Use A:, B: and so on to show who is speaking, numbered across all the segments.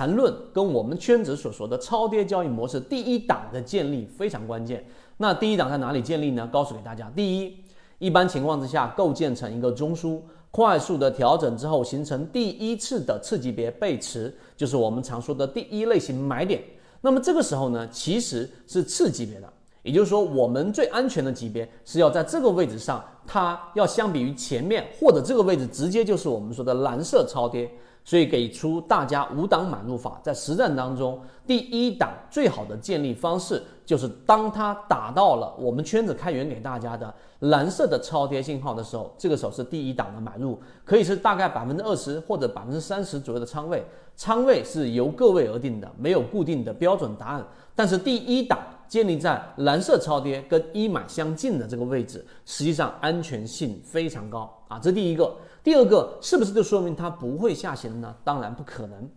A: 缠论跟我们圈子所说的超跌交易模式第一档的建立非常关键。那第一档在哪里建立呢？告诉给大家，第一，一般情况之下构建成一个中枢，快速的调整之后形成第一次的次级别背驰，就是我们常说的第一类型买点。那么这个时候呢，其实是次级别的。也就是说，我们最安全的级别是要在这个位置上，它要相比于前面或者这个位置，直接就是我们说的蓝色超跌。所以给出大家五档买入法，在实战当中，第一档最好的建立方式就是当它打到了我们圈子开源给大家的蓝色的超跌信号的时候，这个时候是第一档的买入，可以是大概百分之二十或者百分之三十左右的仓位，仓位是由各位而定的，没有固定的标准答案。但是第一档。建立在蓝色超跌跟一买相近的这个位置，实际上安全性非常高啊，这第一个。第二个是不是就说明它不会下行呢？当然不可能。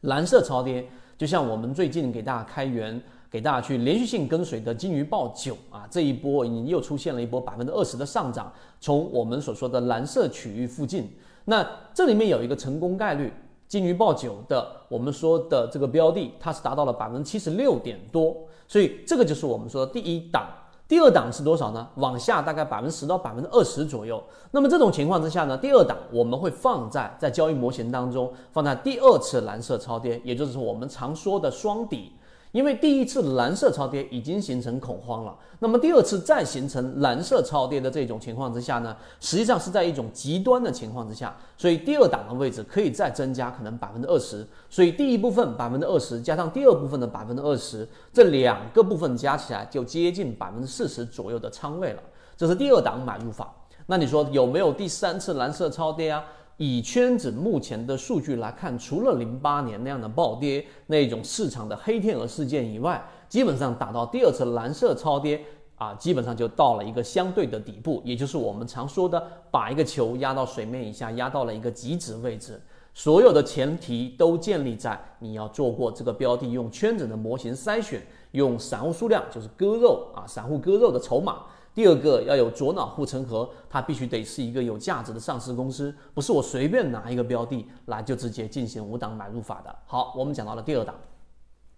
A: 蓝色超跌，就像我们最近给大家开源，给大家去连续性跟随的金鱼报九啊，这一波已经又出现了一波百分之二十的上涨，从我们所说的蓝色区域附近，那这里面有一个成功概率。金鱼报九的，我们说的这个标的，它是达到了百分之七十六点多，所以这个就是我们说的第一档。第二档是多少呢？往下大概百分之十到百分之二十左右。那么这种情况之下呢，第二档我们会放在在交易模型当中放在第二次蓝色超跌，也就是我们常说的双底。因为第一次蓝色超跌已经形成恐慌了，那么第二次再形成蓝色超跌的这种情况之下呢，实际上是在一种极端的情况之下，所以第二档的位置可以再增加可能百分之二十，所以第一部分百分之二十加上第二部分的百分之二十，这两个部分加起来就接近百分之四十左右的仓位了，这是第二档买入法。那你说有没有第三次蓝色超跌啊？以圈子目前的数据来看，除了零八年那样的暴跌那种市场的黑天鹅事件以外，基本上打到第二次蓝色超跌啊，基本上就到了一个相对的底部，也就是我们常说的把一个球压到水面以下，压到了一个极值位置。所有的前提都建立在你要做过这个标的，用圈子的模型筛选，用散户数量就是割肉啊，散户割肉的筹码。第二个要有左脑护城河，它必须得是一个有价值的上市公司，不是我随便拿一个标的来就直接进行五档买入法的。好，我们讲到了第二档，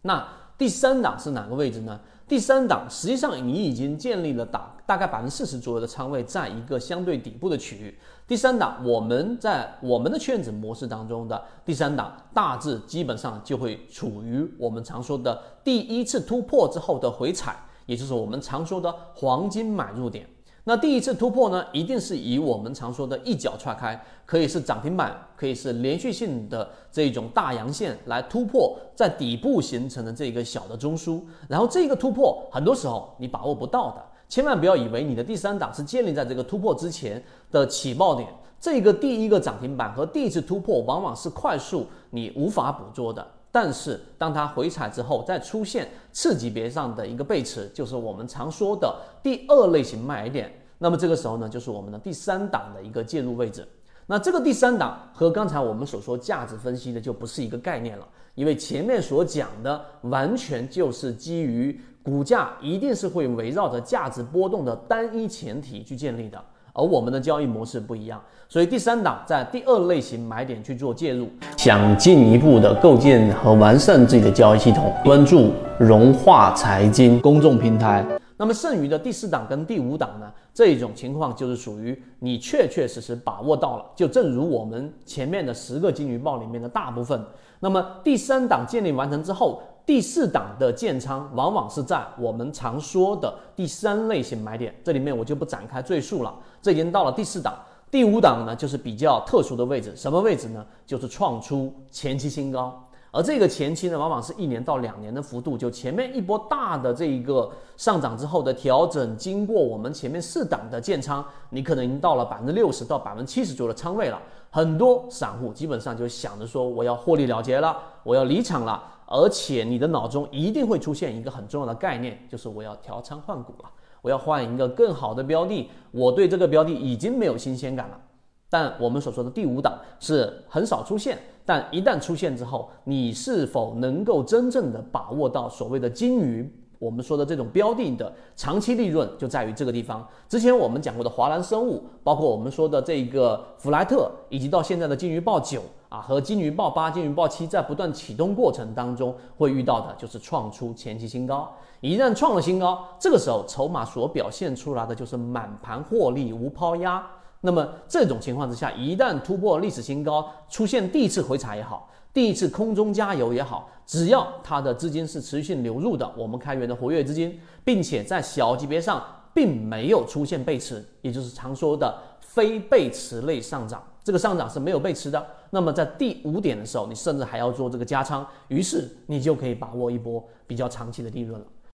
A: 那第三档是哪个位置呢？第三档实际上你已经建立了大大概百分之四十左右的仓位，在一个相对底部的区域。第三档我们在我们的圈子模式当中的第三档，大致基本上就会处于我们常说的第一次突破之后的回踩。也就是我们常说的黄金买入点。那第一次突破呢，一定是以我们常说的一脚踹开，可以是涨停板，可以是连续性的这种大阳线来突破在底部形成的这个小的中枢。然后这个突破很多时候你把握不到的，千万不要以为你的第三档是建立在这个突破之前的起爆点。这个第一个涨停板和第一次突破往往是快速你无法捕捉的。但是，当它回踩之后，再出现次级别上的一个背驰，就是我们常说的第二类型买点。那么这个时候呢，就是我们的第三档的一个介入位置。那这个第三档和刚才我们所说价值分析的就不是一个概念了，因为前面所讲的完全就是基于股价一定是会围绕着价值波动的单一前提去建立的。而我们的交易模式不一样，所以第三档在第二类型买点去做介入。想进一步的构建和完善自己的交易系统，关注融化财经公众平台。那么剩余的第四档跟第五档呢？这一种情况就是属于你确确实实把握到了。就正如我们前面的十个金鱼报里面的大部分。那么第三档建立完成之后。第四档的建仓往往是在我们常说的第三类型买点，这里面我就不展开赘述了。这已经到了第四档，第五档呢就是比较特殊的位置，什么位置呢？就是创出前期新高，而这个前期呢，往往是一年到两年的幅度，就前面一波大的这一个上涨之后的调整，经过我们前面四档的建仓，你可能已经到了百分之六十到百分之七十左右的仓位了。很多散户基本上就想着说，我要获利了结了，我要离场了。而且你的脑中一定会出现一个很重要的概念，就是我要调仓换股了，我要换一个更好的标的，我对这个标的已经没有新鲜感了。但我们所说的第五档是很少出现，但一旦出现之后，你是否能够真正的把握到所谓的金鱼？我们说的这种标的的长期利润就在于这个地方。之前我们讲过的华兰生物，包括我们说的这个弗莱特，以及到现在的金鱼报九。啊和金鱼报八、金鱼报七在不断启动过程当中会遇到的就是创出前期新高。一旦创了新高，这个时候筹码所表现出来的就是满盘获利无抛压。那么这种情况之下，一旦突破历史新高，出现第一次回踩也好，第一次空中加油也好，只要它的资金是持续性流入的，我们开源的活跃资金，并且在小级别上并没有出现背驰，也就是常说的非背驰类上涨，这个上涨是没有背驰的。那么在第五点的时候，你甚至还要做这个加仓，于是你就可以把握一波比较长期的利润了。